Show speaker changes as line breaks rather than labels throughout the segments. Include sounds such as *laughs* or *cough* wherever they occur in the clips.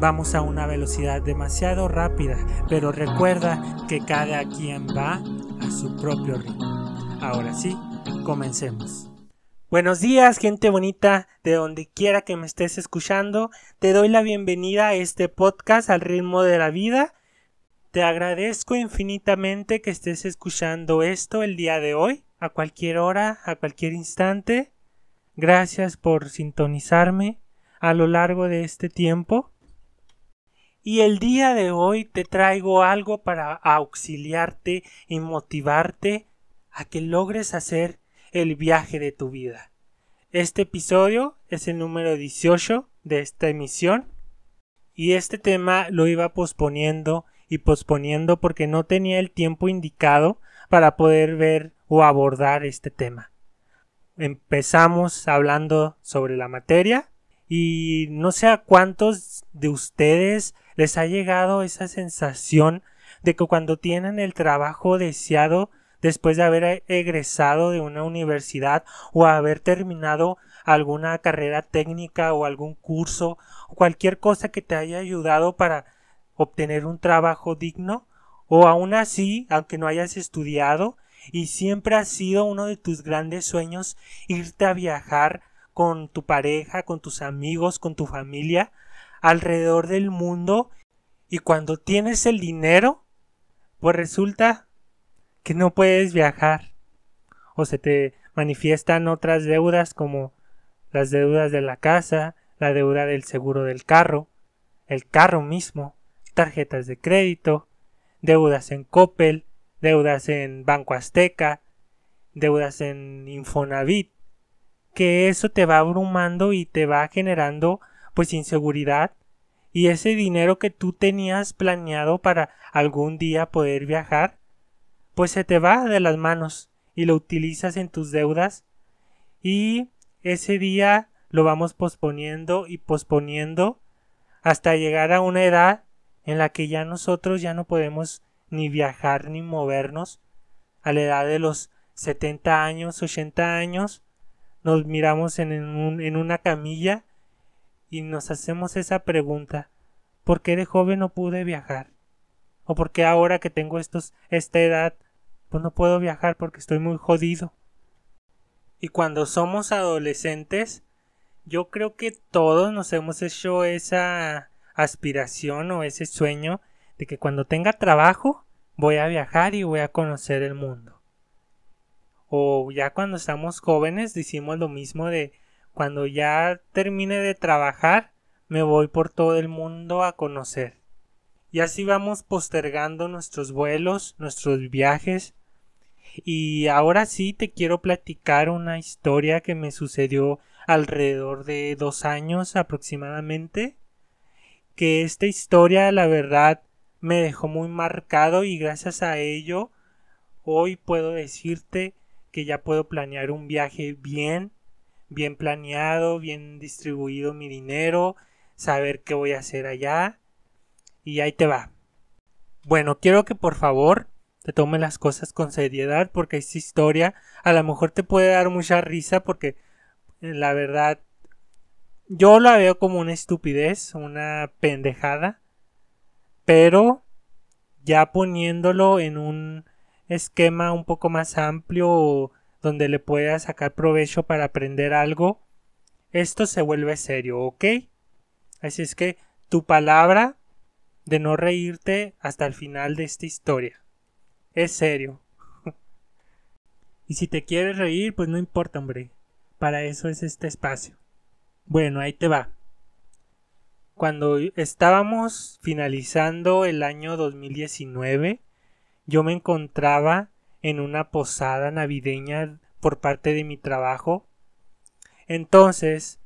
Vamos a una velocidad demasiado rápida, pero recuerda que cada quien va a su propio ritmo. Ahora sí, comencemos. Buenos días, gente bonita, de donde quiera que me estés escuchando. Te doy la bienvenida a este podcast al ritmo de la vida. Te agradezco infinitamente que estés escuchando esto el día de hoy, a cualquier hora, a cualquier instante. Gracias por sintonizarme a lo largo de este tiempo. Y el día de hoy te traigo algo para auxiliarte y motivarte a que logres hacer el viaje de tu vida. Este episodio es el número 18 de esta emisión y este tema lo iba posponiendo y posponiendo porque no tenía el tiempo indicado para poder ver o abordar este tema. Empezamos hablando sobre la materia y no sé a cuántos de ustedes les ha llegado esa sensación de que cuando tienen el trabajo deseado después de haber egresado de una universidad o haber terminado alguna carrera técnica o algún curso o cualquier cosa que te haya ayudado para obtener un trabajo digno o aún así, aunque no hayas estudiado y siempre ha sido uno de tus grandes sueños irte a viajar con tu pareja, con tus amigos, con tu familia, alrededor del mundo y cuando tienes el dinero, pues resulta que no puedes viajar. O se te manifiestan otras deudas como las deudas de la casa, la deuda del seguro del carro, el carro mismo, tarjetas de crédito, deudas en Coppel, deudas en Banco Azteca, deudas en Infonavit, que eso te va abrumando y te va generando pues inseguridad y ese dinero que tú tenías planeado para algún día poder viajar, pues se te va de las manos y lo utilizas en tus deudas y ese día lo vamos posponiendo y posponiendo hasta llegar a una edad en la que ya nosotros ya no podemos ni viajar ni movernos. A la edad de los 70 años, 80 años, nos miramos en, en una camilla y nos hacemos esa pregunta ¿por qué de joven no pude viajar? ¿O por qué ahora que tengo estos, esta edad, pues no puedo viajar porque estoy muy jodido? Y cuando somos adolescentes, yo creo que todos nos hemos hecho esa aspiración o ese sueño de que cuando tenga trabajo voy a viajar y voy a conocer el mundo. O ya cuando estamos jóvenes decimos lo mismo de cuando ya termine de trabajar, me voy por todo el mundo a conocer. Y así vamos postergando nuestros vuelos, nuestros viajes. Y ahora sí te quiero platicar una historia que me sucedió alrededor de dos años aproximadamente. Que esta historia, la verdad, me dejó muy marcado y gracias a ello hoy puedo decirte que ya puedo planear un viaje bien bien planeado, bien distribuido mi dinero, saber qué voy a hacer allá. Y ahí te va. Bueno, quiero que por favor te tome las cosas con seriedad porque esta historia a lo mejor te puede dar mucha risa porque eh, la verdad yo la veo como una estupidez, una pendejada, pero ya poniéndolo en un esquema un poco más amplio donde le puedas sacar provecho para aprender algo, esto se vuelve serio, ¿ok? Así es que tu palabra de no reírte hasta el final de esta historia. Es serio. *laughs* y si te quieres reír, pues no importa, hombre. Para eso es este espacio. Bueno, ahí te va. Cuando estábamos finalizando el año 2019, yo me encontraba en una posada navideña por parte de mi trabajo. Entonces,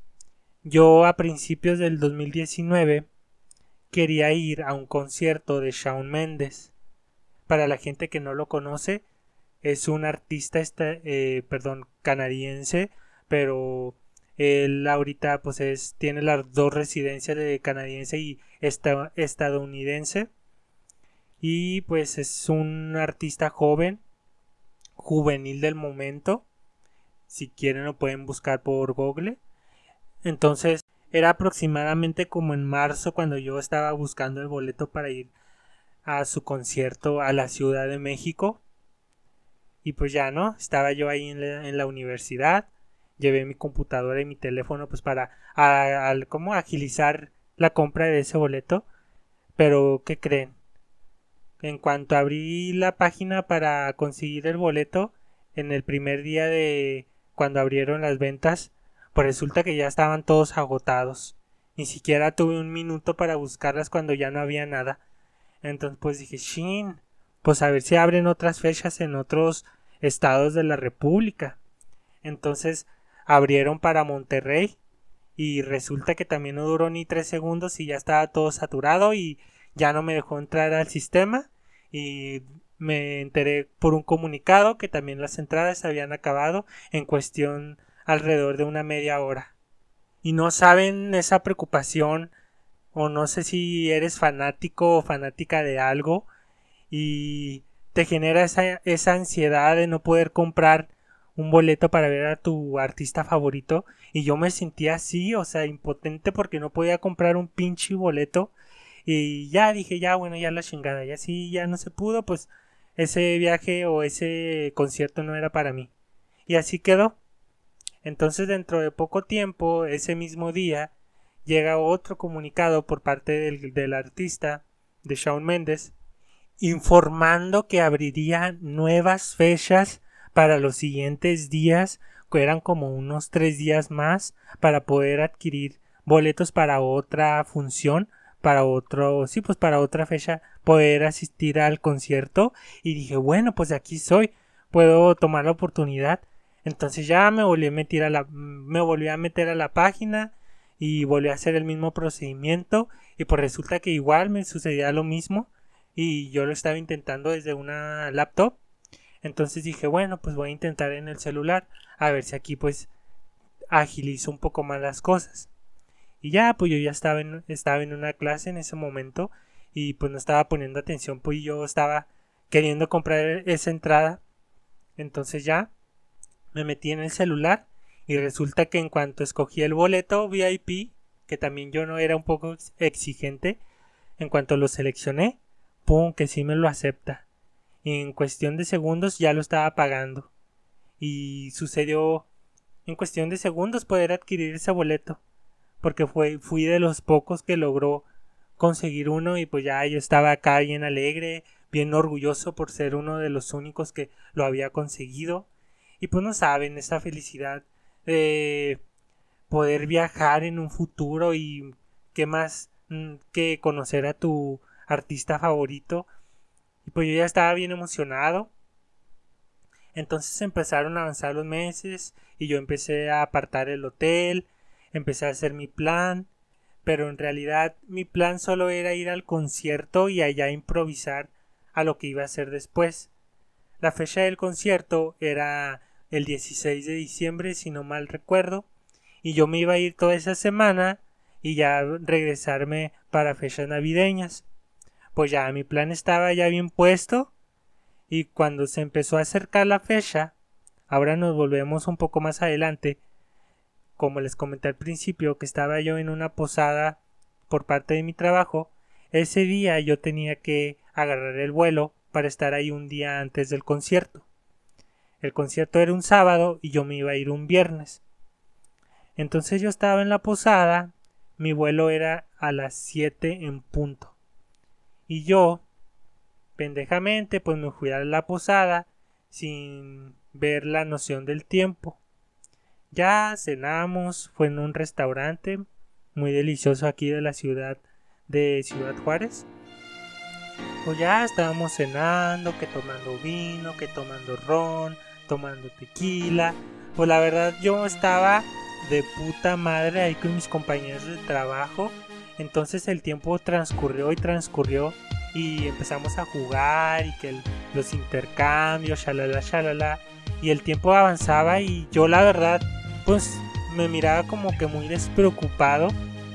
yo a principios del 2019 quería ir a un concierto de Shawn Mendes, para la gente que no lo conoce, es un artista, eh, perdón, canadiense, pero él ahorita pues es, tiene las dos residencias de canadiense y estadounidense. Y pues es un artista joven, juvenil del momento. Si quieren lo pueden buscar por Google. Entonces era aproximadamente como en marzo cuando yo estaba buscando el boleto para ir a su concierto a la Ciudad de México. Y pues ya, ¿no? Estaba yo ahí en la, universidad. Llevé mi computadora y mi teléfono pues para como agilizar la compra de ese boleto. Pero, ¿qué creen? En cuanto abrí la página para conseguir el boleto, en el primer día de cuando abrieron las ventas, pues resulta que ya estaban todos agotados. Ni siquiera tuve un minuto para buscarlas cuando ya no había nada. Entonces pues dije, shin, pues a ver si abren otras fechas en otros estados de la República. Entonces abrieron para Monterrey y resulta que también no duró ni tres segundos y ya estaba todo saturado y ya no me dejó entrar al sistema y me enteré por un comunicado que también las entradas habían acabado en cuestión alrededor de una media hora. Y no saben esa preocupación o no sé si eres fanático o fanática de algo y te genera esa, esa ansiedad de no poder comprar un boleto para ver a tu artista favorito y yo me sentía así, o sea, impotente porque no podía comprar un pinche boleto y ya dije, ya bueno, ya la chingada, ya si ya no se pudo, pues ese viaje o ese concierto no era para mí. Y así quedó. Entonces dentro de poco tiempo, ese mismo día, llega otro comunicado por parte del, artista, de Shawn Mendes, informando que abriría nuevas fechas para los siguientes días, que eran como unos tres días más, para poder adquirir boletos para otra función, para otro, sí, pues para otra fecha, poder asistir al concierto. Y dije, bueno, pues aquí soy, puedo tomar la oportunidad. Entonces ya me volví a meter a la, me volví a meter a la página, y volví a hacer el mismo procedimiento y pues resulta que igual me sucedía lo mismo y yo lo estaba intentando desde una laptop entonces dije bueno pues voy a intentar en el celular a ver si aquí pues agilizo un poco más las cosas y ya pues yo ya estaba en, estaba en una clase en ese momento y pues no estaba poniendo atención pues yo estaba queriendo comprar esa entrada entonces ya me metí en el celular y resulta que en cuanto escogí el boleto VIP, que también yo no era un poco exigente, en cuanto lo seleccioné, ¡pum! que sí me lo acepta. Y en cuestión de segundos ya lo estaba pagando. Y sucedió en cuestión de segundos poder adquirir ese boleto. Porque fue, fui de los pocos que logró conseguir uno y pues ya yo estaba acá bien alegre, bien orgulloso por ser uno de los únicos que lo había conseguido. Y pues no saben esa felicidad de poder viajar en un futuro y qué más mm, que conocer a tu artista favorito. Y pues yo ya estaba bien emocionado. Entonces empezaron a avanzar los meses y yo empecé a apartar el hotel, empecé a hacer mi plan, pero en realidad mi plan solo era ir al concierto y allá improvisar a lo que iba a hacer después. La fecha del concierto era el 16 de diciembre, si no mal recuerdo, y yo me iba a ir toda esa semana y ya regresarme para fechas navideñas. Pues ya mi plan estaba ya bien puesto y cuando se empezó a acercar la fecha, ahora nos volvemos un poco más adelante, como les comenté al principio que estaba yo en una posada por parte de mi trabajo, ese día yo tenía que agarrar el vuelo para estar ahí un día antes del concierto. El concierto era un sábado y yo me iba a ir un viernes. Entonces yo estaba en la posada, mi vuelo era a las 7 en punto. Y yo, pendejamente, pues me fui a la posada sin ver la noción del tiempo. Ya cenamos, fue en un restaurante muy delicioso aquí de la ciudad de Ciudad Juárez. Pues ya estábamos cenando, que tomando vino, que tomando ron, tomando tequila. Pues la verdad yo estaba de puta madre ahí con mis compañeros de trabajo. Entonces el tiempo transcurrió y transcurrió y empezamos a jugar y que los intercambios, shalala, shalala. Y el tiempo avanzaba y yo la verdad, pues me miraba como que muy despreocupado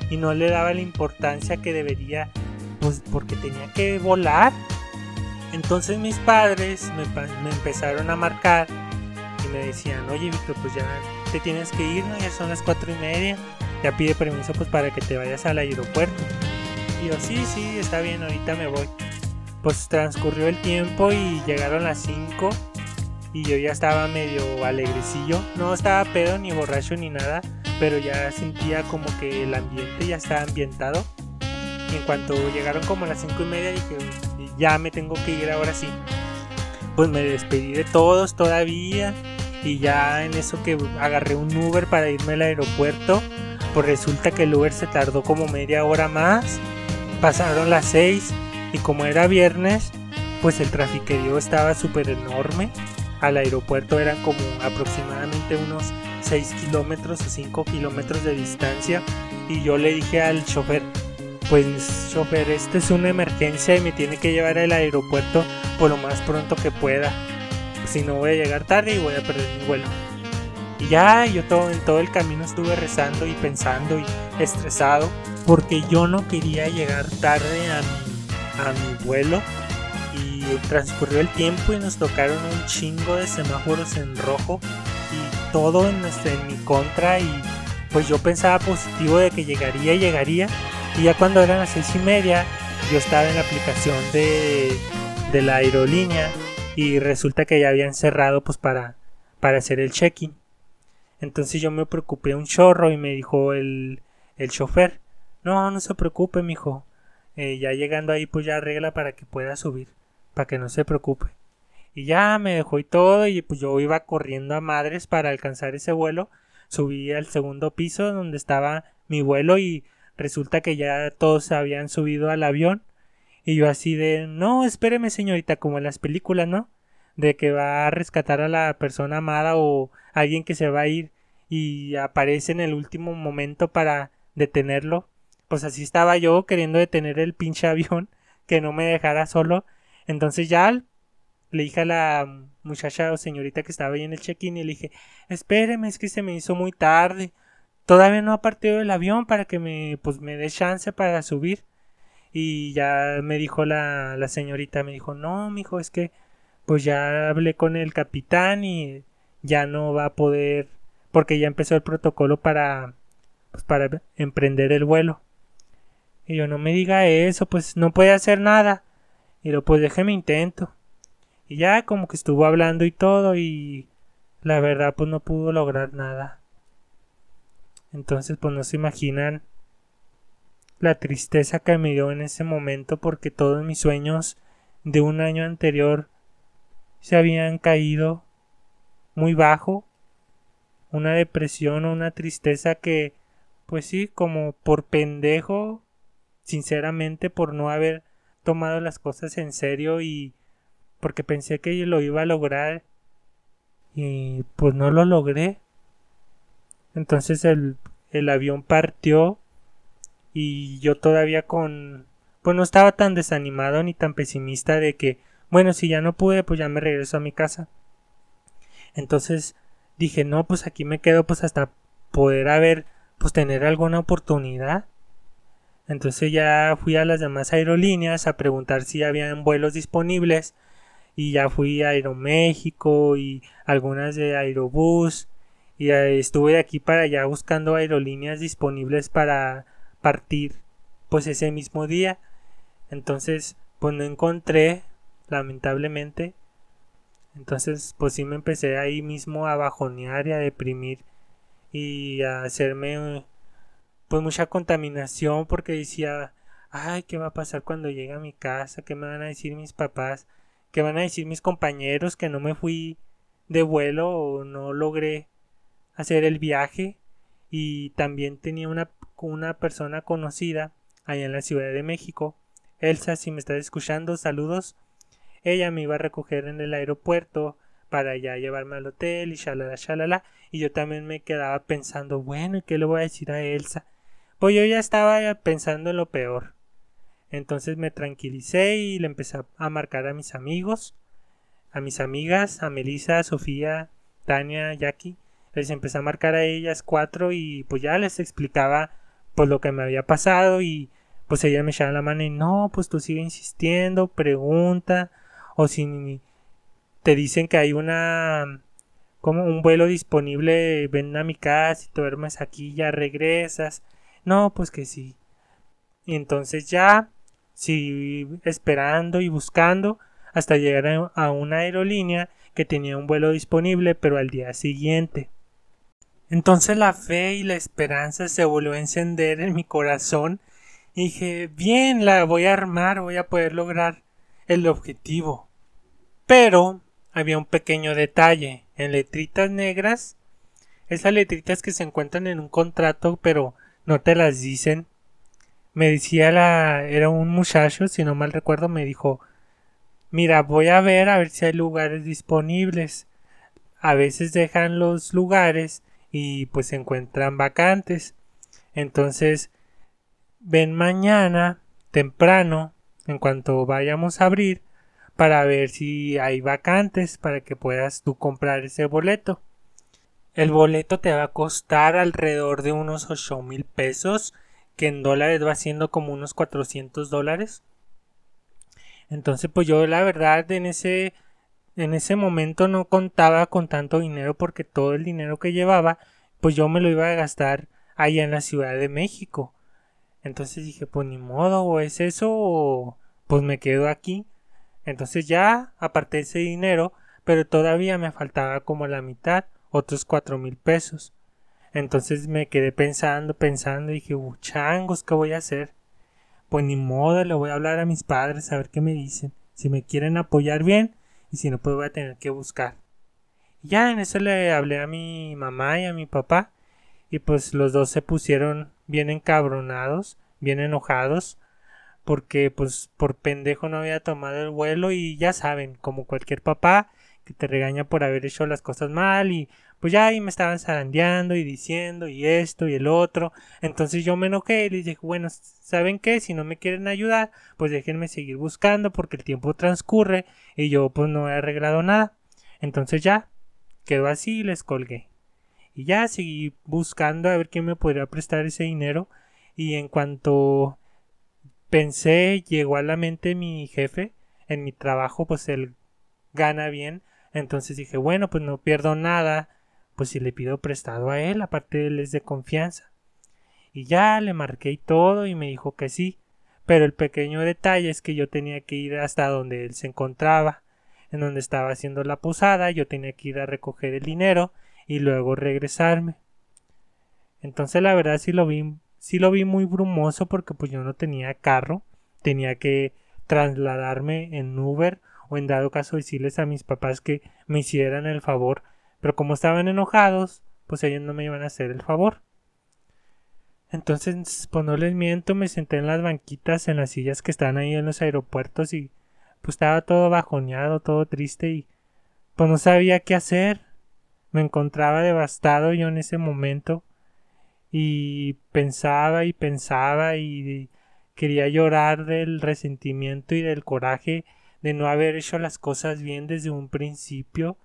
y no le daba la importancia que debería, pues porque tenía que volar. Entonces mis padres me, me empezaron a marcar y me decían, oye Víctor, pues ya te tienes que ir. Ya son las cuatro y media, ya pide permiso pues para que te vayas al aeropuerto. Y yo, sí, sí, está bien, ahorita me voy. Pues transcurrió el tiempo y llegaron las 5 y yo ya estaba medio alegrecillo. No estaba pedo ni borracho ni nada, pero ya sentía como que el ambiente ya estaba ambientado. En cuanto llegaron como a las 5 y media dije, ya me tengo que ir ahora sí. Pues me despedí de todos todavía y ya en eso que agarré un Uber para irme al aeropuerto, pues resulta que el Uber se tardó como media hora más Pasaron las 6 y como era viernes, pues el trafiquerío estaba súper enorme. Al aeropuerto eran como aproximadamente unos 6 kilómetros o 5 kilómetros de distancia. Y yo le dije al chofer, pues chofer, esta es una emergencia y me tiene que llevar al aeropuerto por lo más pronto que pueda. Si no voy a llegar tarde y voy a perder mi vuelo. Y ya yo todo, en todo el camino estuve rezando y pensando y estresado porque yo no quería llegar tarde a mi, a mi vuelo transcurrió el tiempo y nos tocaron un chingo de semáforos en rojo y todo en, en mi contra y pues yo pensaba positivo de que llegaría y llegaría y ya cuando eran las seis y media yo estaba en la aplicación de, de la aerolínea y resulta que ya habían cerrado pues para, para hacer el check-in entonces yo me preocupé un chorro y me dijo el, el chofer no, no se preocupe, mijo. Eh, ya llegando ahí, pues ya arregla para que pueda subir. Para que no se preocupe. Y ya me dejó y todo. Y pues yo iba corriendo a madres para alcanzar ese vuelo. Subí al segundo piso donde estaba mi vuelo. Y resulta que ya todos habían subido al avión. Y yo así de, no, espéreme señorita, como en las películas, ¿no? De que va a rescatar a la persona amada o alguien que se va a ir y aparece en el último momento para detenerlo pues así estaba yo queriendo detener el pinche *laughs* avión que no me dejara solo. Entonces ya le dije a la muchacha o señorita que estaba ahí en el check-in y le dije, espéreme, es que se me hizo muy tarde. Todavía no ha partido el avión para que me, pues me dé chance para subir. Y ya me dijo la, la señorita, me dijo, no, mijo, es que pues ya hablé con el capitán y ya no va a poder, porque ya empezó el protocolo para, pues para emprender el vuelo. Y yo, no me diga eso, pues no puede hacer nada. Y lo pues déjeme intento. Y ya como que estuvo hablando y todo y la verdad pues no pudo lograr nada. Entonces pues no se imaginan la tristeza que me dio en ese momento porque todos mis sueños de un año anterior se habían caído muy bajo. Una depresión o una tristeza que pues sí, como por pendejo sinceramente por no haber tomado las cosas en serio y porque pensé que lo iba a lograr y pues no lo logré. Entonces el, el avión partió y yo todavía con pues no estaba tan desanimado ni tan pesimista de que bueno si ya no pude pues ya me regreso a mi casa. Entonces dije no pues aquí me quedo pues hasta poder haber pues tener alguna oportunidad entonces ya fui a las demás aerolíneas a preguntar si habían vuelos disponibles y ya fui a Aeroméxico y algunas de Aerobús y estuve de aquí para allá buscando aerolíneas disponibles para partir pues ese mismo día. Entonces pues no encontré lamentablemente. Entonces pues sí me empecé ahí mismo a bajonear y a deprimir y a hacerme pues mucha contaminación porque decía, ay, ¿qué va a pasar cuando llegue a mi casa? ¿Qué me van a decir mis papás? ¿Qué van a decir mis compañeros que no me fui de vuelo o no logré hacer el viaje? Y también tenía una, una persona conocida allá en la Ciudad de México. Elsa, si me estás escuchando, saludos. Ella me iba a recoger en el aeropuerto para ya llevarme al hotel y shalala, shalala. Y yo también me quedaba pensando, bueno, ¿y qué le voy a decir a Elsa? Pues yo ya estaba pensando en lo peor. Entonces me tranquilicé y le empecé a marcar a mis amigos, a mis amigas, a Melissa, Sofía, Tania, Jackie. Les empecé a marcar a ellas cuatro y pues ya les explicaba pues lo que me había pasado y pues ella me echaba la mano y no, pues tú sigue insistiendo, pregunta o si te dicen que hay una como un vuelo disponible, ven a mi casa y te duermes aquí, ya regresas. No, pues que sí. Y entonces ya, sí, esperando y buscando hasta llegar a una aerolínea que tenía un vuelo disponible, pero al día siguiente. Entonces la fe y la esperanza se volvió a encender en mi corazón y dije, bien, la voy a armar, voy a poder lograr el objetivo. Pero había un pequeño detalle. En letritas negras, esas letritas que se encuentran en un contrato, pero no te las dicen. Me decía la. era un muchacho, si no mal recuerdo, me dijo. Mira, voy a ver a ver si hay lugares disponibles. A veces dejan los lugares y pues se encuentran vacantes. Entonces, ven mañana temprano, en cuanto vayamos a abrir, para ver si hay vacantes para que puedas tú comprar ese boleto. El boleto te va a costar alrededor de unos 8 mil pesos, que en dólares va siendo como unos 400 dólares. Entonces, pues yo la verdad en ese, en ese momento no contaba con tanto dinero porque todo el dinero que llevaba, pues yo me lo iba a gastar allá en la Ciudad de México. Entonces dije, pues ni modo, o es eso o pues me quedo aquí. Entonces ya aparté ese dinero, pero todavía me faltaba como la mitad, otros cuatro mil pesos. Entonces me quedé pensando, pensando y dije, changos, ¿qué voy a hacer? Pues ni modo, le voy a hablar a mis padres a ver qué me dicen. Si me quieren apoyar bien y si no, pues voy a tener que buscar. Y ya en eso le hablé a mi mamá y a mi papá y pues los dos se pusieron bien encabronados, bien enojados porque pues por pendejo no había tomado el vuelo y ya saben, como cualquier papá que te regaña por haber hecho las cosas mal y pues ya ahí me estaban zarandeando y diciendo y esto y el otro. Entonces yo me enojé y les dije, bueno, ¿saben qué? Si no me quieren ayudar, pues déjenme seguir buscando porque el tiempo transcurre y yo pues no he arreglado nada. Entonces ya, quedó así y les colgué. Y ya seguí buscando a ver quién me podría prestar ese dinero y en cuanto pensé, llegó a la mente mi jefe, en mi trabajo pues él gana bien, entonces dije, bueno, pues no pierdo nada, pues si le pido prestado a él, aparte él es de confianza. Y ya le marqué y todo y me dijo que sí, pero el pequeño detalle es que yo tenía que ir hasta donde él se encontraba, en donde estaba haciendo la posada, yo tenía que ir a recoger el dinero y luego regresarme. Entonces la verdad sí lo vi sí lo vi muy brumoso porque pues yo no tenía carro, tenía que trasladarme en Uber o en dado caso decirles a mis papás que me hicieran el favor, pero como estaban enojados, pues ellos no me iban a hacer el favor. Entonces, pues no les miento, me senté en las banquitas, en las sillas que están ahí en los aeropuertos y pues estaba todo bajoneado, todo triste y pues no sabía qué hacer. Me encontraba devastado yo en ese momento y pensaba y pensaba y quería llorar del resentimiento y del coraje de no haber hecho las cosas bien desde un principio.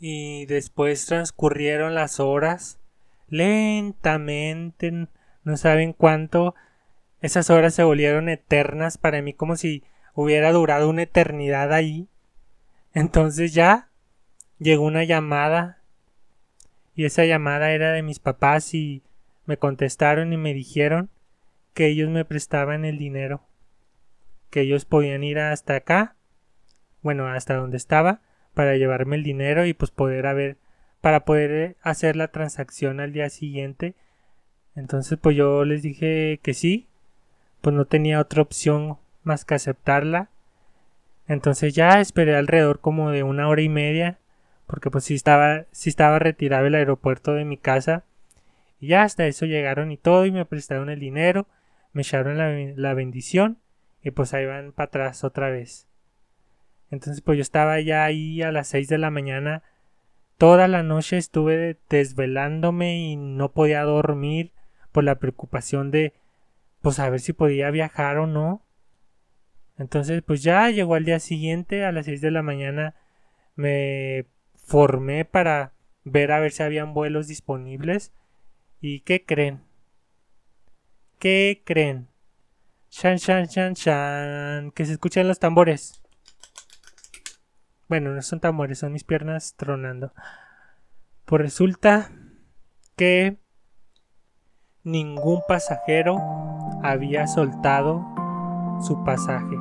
Y después transcurrieron las horas lentamente no saben cuánto. Esas horas se volvieron eternas para mí como si hubiera durado una eternidad ahí. Entonces ya llegó una llamada y esa llamada era de mis papás y me contestaron y me dijeron que ellos me prestaban el dinero, que ellos podían ir hasta acá, bueno, hasta donde estaba, para llevarme el dinero y pues poder haber, para poder hacer la transacción al día siguiente. Entonces pues yo les dije que sí, pues no tenía otra opción más que aceptarla. Entonces ya esperé alrededor como de una hora y media porque pues sí estaba, sí estaba retirado el aeropuerto de mi casa y ya hasta eso llegaron y todo y me prestaron el dinero, me echaron la, la bendición y pues ahí van para atrás otra vez. Entonces pues yo estaba ya ahí a las 6 de la mañana, toda la noche estuve desvelándome y no podía dormir por la preocupación de pues a ver si podía viajar o no. Entonces, pues ya llegó al día siguiente, a las 6 de la mañana, me formé para ver a ver si habían vuelos disponibles. ¿Y qué creen? ¿Qué creen? Shan, shan, shan, shan. Que se escuchan los tambores. Bueno, no son tambores, son mis piernas tronando. Pues resulta que ningún pasajero había soltado su pasaje.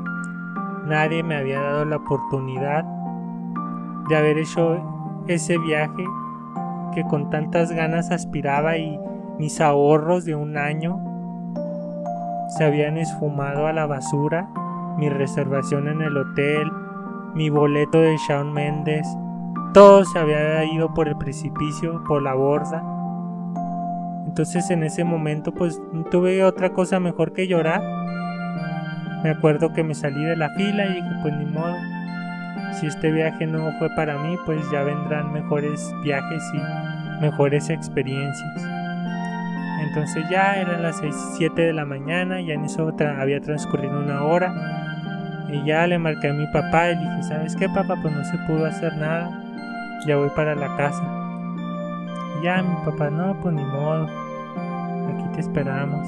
Nadie me había dado la oportunidad de haber hecho ese viaje que con tantas ganas aspiraba y mis ahorros de un año se habían esfumado a la basura, mi reservación en el hotel, mi boleto de Shawn Mendes, todo se había ido por el precipicio, por la borda. Entonces en ese momento pues no tuve otra cosa mejor que llorar. Me acuerdo que me salí de la fila y dije pues ni modo. Si este viaje no fue para mí pues ya vendrán mejores viajes y mejores experiencias. Entonces ya eran las 6, 7 de la mañana, ya en eso había transcurrido una hora. Y ya le marqué a mi papá y le dije, ¿sabes qué papá? Pues no se pudo hacer nada. Ya voy para la casa. Y ya mi papá, no, pues ni modo. Aquí te esperamos.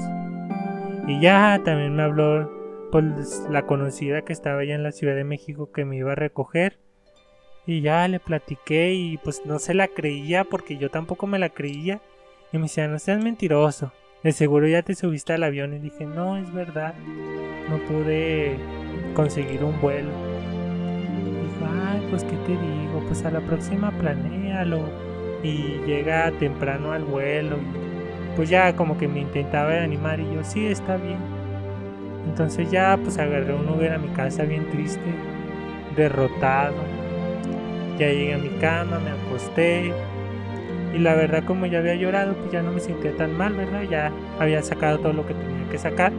Y ya también me habló pues la conocida que estaba allá en la Ciudad de México que me iba a recoger. Y ya le platiqué y pues no se la creía porque yo tampoco me la creía. Y me decía, no seas mentiroso. De seguro ya te subiste al avión. Y dije, no, es verdad. No pude conseguir un vuelo. Y dijo, ay, pues qué te digo. Pues a la próxima planéalo. Y llega temprano al vuelo. pues ya como que me intentaba animar. Y yo, sí, está bien. Entonces ya pues agarré un Uber a mi casa bien triste. Derrotado. Ya llegué a mi cama, me acosté y la verdad como ya había llorado, pues ya no me sentía tan mal, ¿verdad? Ya había sacado todo lo que tenía que sacar.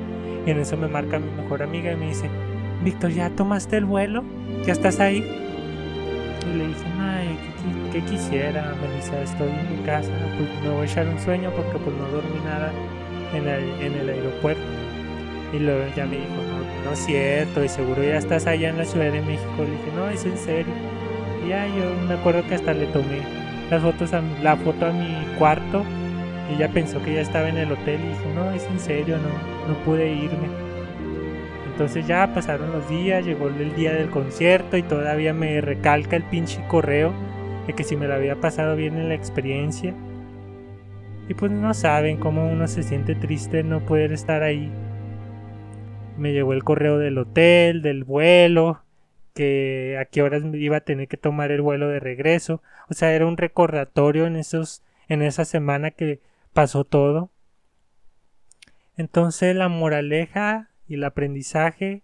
Y en eso me marca mi mejor amiga y me dice, Víctor, ¿ya tomaste el vuelo? ¿Ya estás ahí? Y le dije, ay, ¿qué, quisiera? Me dice, estoy en mi casa, pues me voy a echar un sueño porque pues no dormí nada en el, en el aeropuerto. Y luego ya me dijo, no, no es cierto, y seguro ya estás allá en la Ciudad de México. Le dije, no, es en serio. Y ya yo me acuerdo que hasta le tomé las fotos la foto a mi cuarto y ella pensó que ya estaba en el hotel y dijo, no, es en serio, no, no pude irme. Entonces ya pasaron los días, llegó el día del concierto y todavía me recalca el pinche correo de que si me lo había pasado bien en la experiencia. Y pues no saben cómo uno se siente triste no poder estar ahí. Me llegó el correo del hotel, del vuelo, que a qué horas iba a tener que tomar el vuelo de regreso. O sea, era un recordatorio en esos en esa semana que pasó todo. Entonces la moraleja y el aprendizaje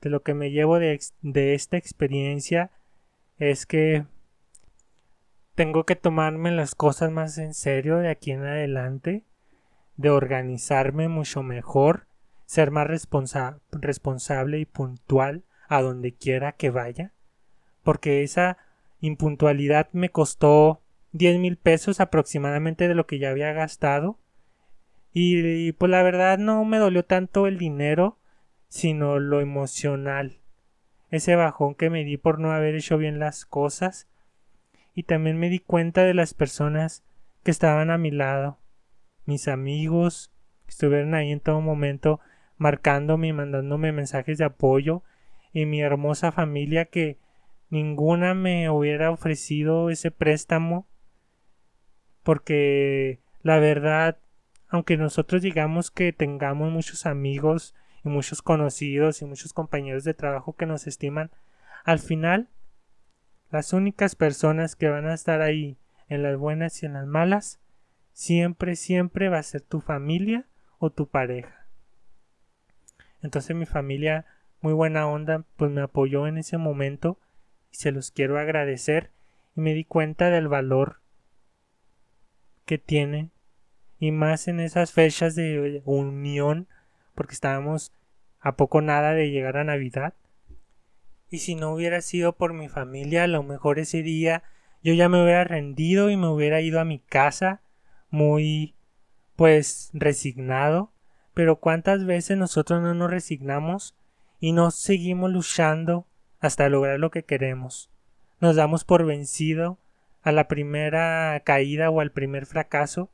de lo que me llevo de, de esta experiencia es que tengo que tomarme las cosas más en serio de aquí en adelante, de organizarme mucho mejor, ser más responsable y puntual a donde quiera que vaya, porque esa impuntualidad me costó 10 mil pesos aproximadamente de lo que ya había gastado. Y, pues la verdad no me dolió tanto el dinero, sino lo emocional. Ese bajón que me di por no haber hecho bien las cosas. Y también me di cuenta de las personas que estaban a mi lado. Mis amigos, estuvieron ahí en todo momento marcándome y mandándome mensajes de apoyo y mi hermosa familia que ninguna me hubiera ofrecido ese préstamo porque la verdad aunque nosotros digamos que tengamos muchos amigos y muchos conocidos y muchos compañeros de trabajo que nos estiman al final las únicas personas que van a estar ahí en las buenas y en las malas siempre siempre va a ser tu familia o tu pareja. Entonces mi familia muy buena onda, pues me apoyó en ese momento y se los quiero agradecer. Y me di cuenta del valor que tiene y más en esas fechas de unión porque estábamos a poco nada de llegar a Navidad. Y si no hubiera sido por mi familia a lo mejor ese día yo ya me hubiera rendido y me hubiera ido a mi casa muy pues resignado. Pero cuántas veces nosotros no nos resignamos y no seguimos luchando hasta lograr lo que queremos. Nos damos por vencido a la primera caída o al primer fracaso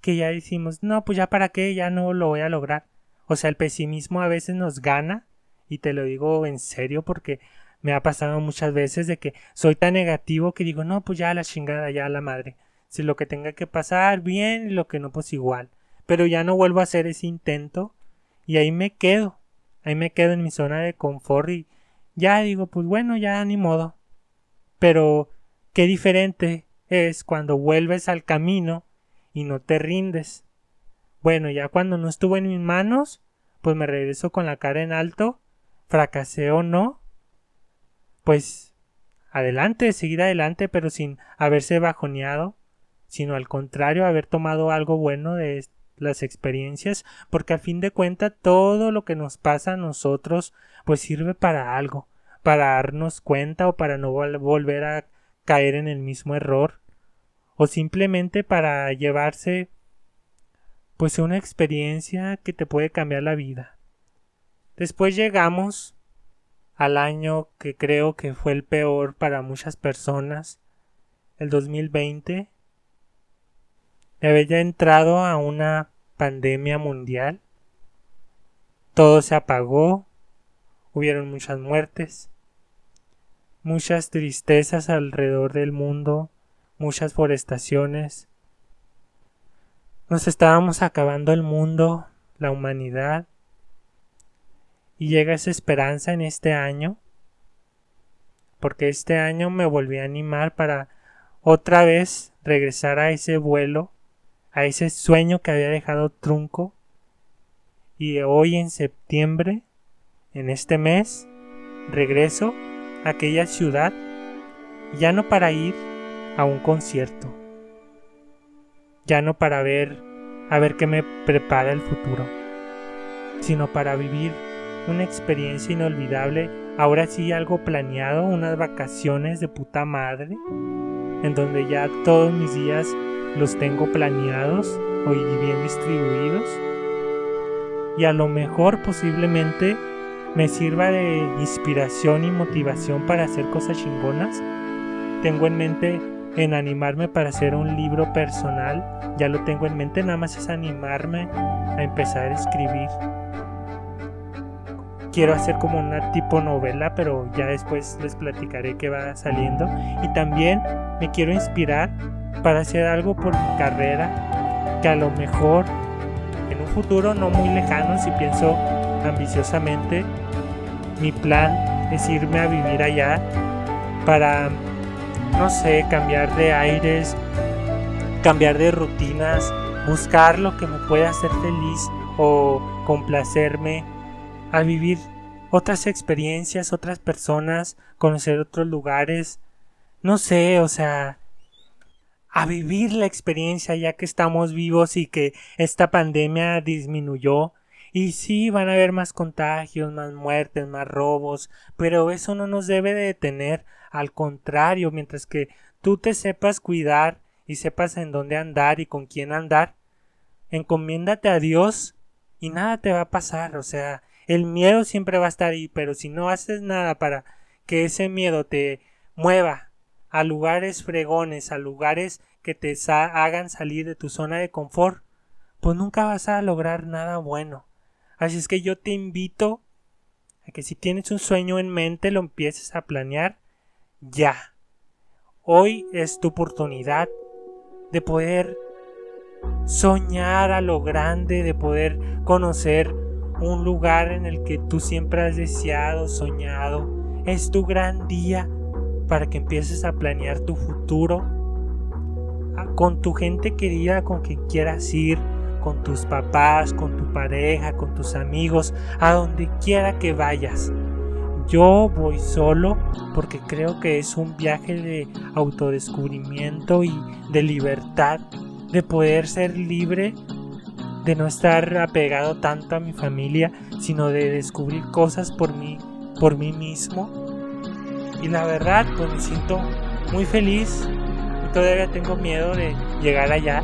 que ya decimos, no, pues ya para qué, ya no lo voy a lograr. O sea, el pesimismo a veces nos gana y te lo digo en serio porque me ha pasado muchas veces de que soy tan negativo que digo, no, pues ya la chingada, ya la madre. Si lo que tenga que pasar, bien, y lo que no, pues igual. Pero ya no vuelvo a hacer ese intento y ahí me quedo. Ahí me quedo en mi zona de confort y ya digo, pues bueno, ya ni modo. Pero qué diferente es cuando vuelves al camino y no te rindes. Bueno, ya cuando no estuvo en mis manos, pues me regreso con la cara en alto, fracasé o no, pues adelante, seguir adelante, pero sin haberse bajoneado, sino al contrario, haber tomado algo bueno de las experiencias, porque a fin de cuentas todo lo que nos pasa a nosotros, pues sirve para algo, para darnos cuenta o para no volver a caer en el mismo error, o simplemente para llevarse pues una experiencia que te puede cambiar la vida. Después llegamos al año que creo que fue el peor para muchas personas, el 2020, había entrado a una pandemia mundial. Todo se apagó, hubieron muchas muertes, muchas tristezas alrededor del mundo, muchas forestaciones. Nos estábamos acabando el mundo, la humanidad, y llega esa esperanza en este año, porque este año me volví a animar para otra vez regresar a ese vuelo, a ese sueño que había dejado trunco, y hoy en septiembre, en este mes, regreso a aquella ciudad, ya no para ir a un concierto, ya no para ver a ver qué me prepara el futuro, sino para vivir una experiencia inolvidable, ahora sí algo planeado, unas vacaciones de puta madre, en donde ya todos mis días los tengo planeados o bien distribuidos. Y a lo mejor posiblemente me sirva de inspiración y motivación para hacer cosas chingonas. Tengo en mente en animarme para hacer un libro personal. Ya lo tengo en mente, nada más es animarme a empezar a escribir quiero hacer como una tipo novela, pero ya después les platicaré qué va saliendo. Y también me quiero inspirar para hacer algo por mi carrera, que a lo mejor en un futuro no muy lejano, si pienso ambiciosamente, mi plan es irme a vivir allá para, no sé, cambiar de aires, cambiar de rutinas, buscar lo que me pueda hacer feliz o complacerme a vivir otras experiencias, otras personas, conocer otros lugares, no sé, o sea, a vivir la experiencia ya que estamos vivos y que esta pandemia disminuyó. Y sí, van a haber más contagios, más muertes, más robos, pero eso no nos debe de detener. Al contrario, mientras que tú te sepas cuidar y sepas en dónde andar y con quién andar, encomiéndate a Dios y nada te va a pasar. O sea, el miedo siempre va a estar ahí, pero si no haces nada para que ese miedo te mueva a lugares fregones, a lugares que te hagan salir de tu zona de confort, pues nunca vas a lograr nada bueno. Así es que yo te invito a que si tienes un sueño en mente lo empieces a planear ya. Hoy es tu oportunidad de poder soñar a lo grande, de poder conocer un lugar en el que tú siempre has deseado, soñado. Es tu gran día para que empieces a planear tu futuro con tu gente querida, con quien quieras ir, con tus papás, con tu pareja, con tus amigos, a donde quiera que vayas. Yo voy solo porque creo que es un viaje de autodescubrimiento y de libertad, de poder ser libre de no estar apegado tanto a mi familia, sino de descubrir cosas por mí, por mí mismo. Y la verdad, pues me siento muy feliz y todavía tengo miedo de llegar allá.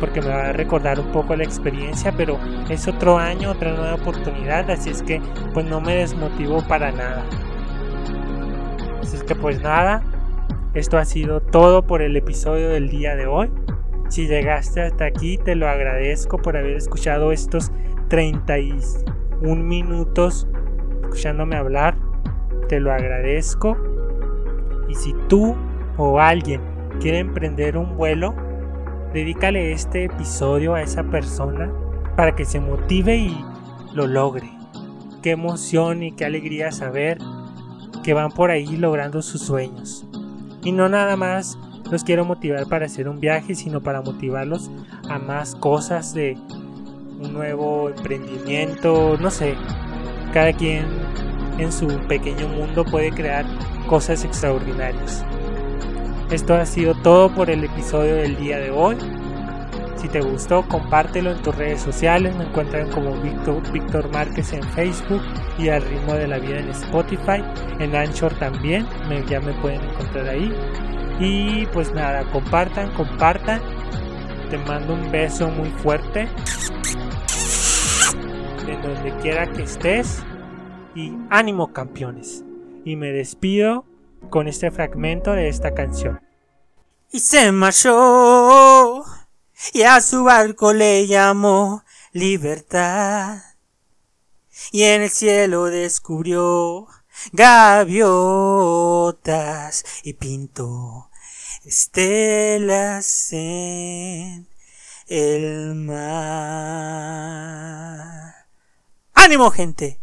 porque me va a recordar un poco la experiencia, pero es otro año, otra nueva oportunidad, así es que pues no me desmotivo para nada. Así es que pues nada, esto ha sido todo por el episodio del día de hoy. Si llegaste hasta aquí, te lo agradezco por haber escuchado estos 31 minutos escuchándome hablar. Te lo agradezco. Y si tú o alguien quiere emprender un vuelo, dedícale este episodio a esa persona para que se motive y lo logre. Qué emoción y qué alegría saber que van por ahí logrando sus sueños. Y no nada más los quiero motivar para hacer un viaje, sino para motivarlos a más cosas de un nuevo emprendimiento, no sé. Cada quien en su pequeño mundo puede crear cosas extraordinarias. Esto ha sido todo por el episodio del día de hoy. Si te gustó, compártelo en tus redes sociales. Me encuentran como Víctor, Márquez en Facebook y al ritmo de la vida en Spotify. En Anchor también, ya me pueden encontrar ahí. Y pues nada, compartan, compartan. Te mando un beso muy fuerte. En donde quiera que estés. Y ánimo campeones. Y me despido con este fragmento de esta canción. Y se marchó y a su barco le llamó libertad. Y en el cielo descubrió gaviotas y pintó estelas en el mar. ¡Ánimo, gente!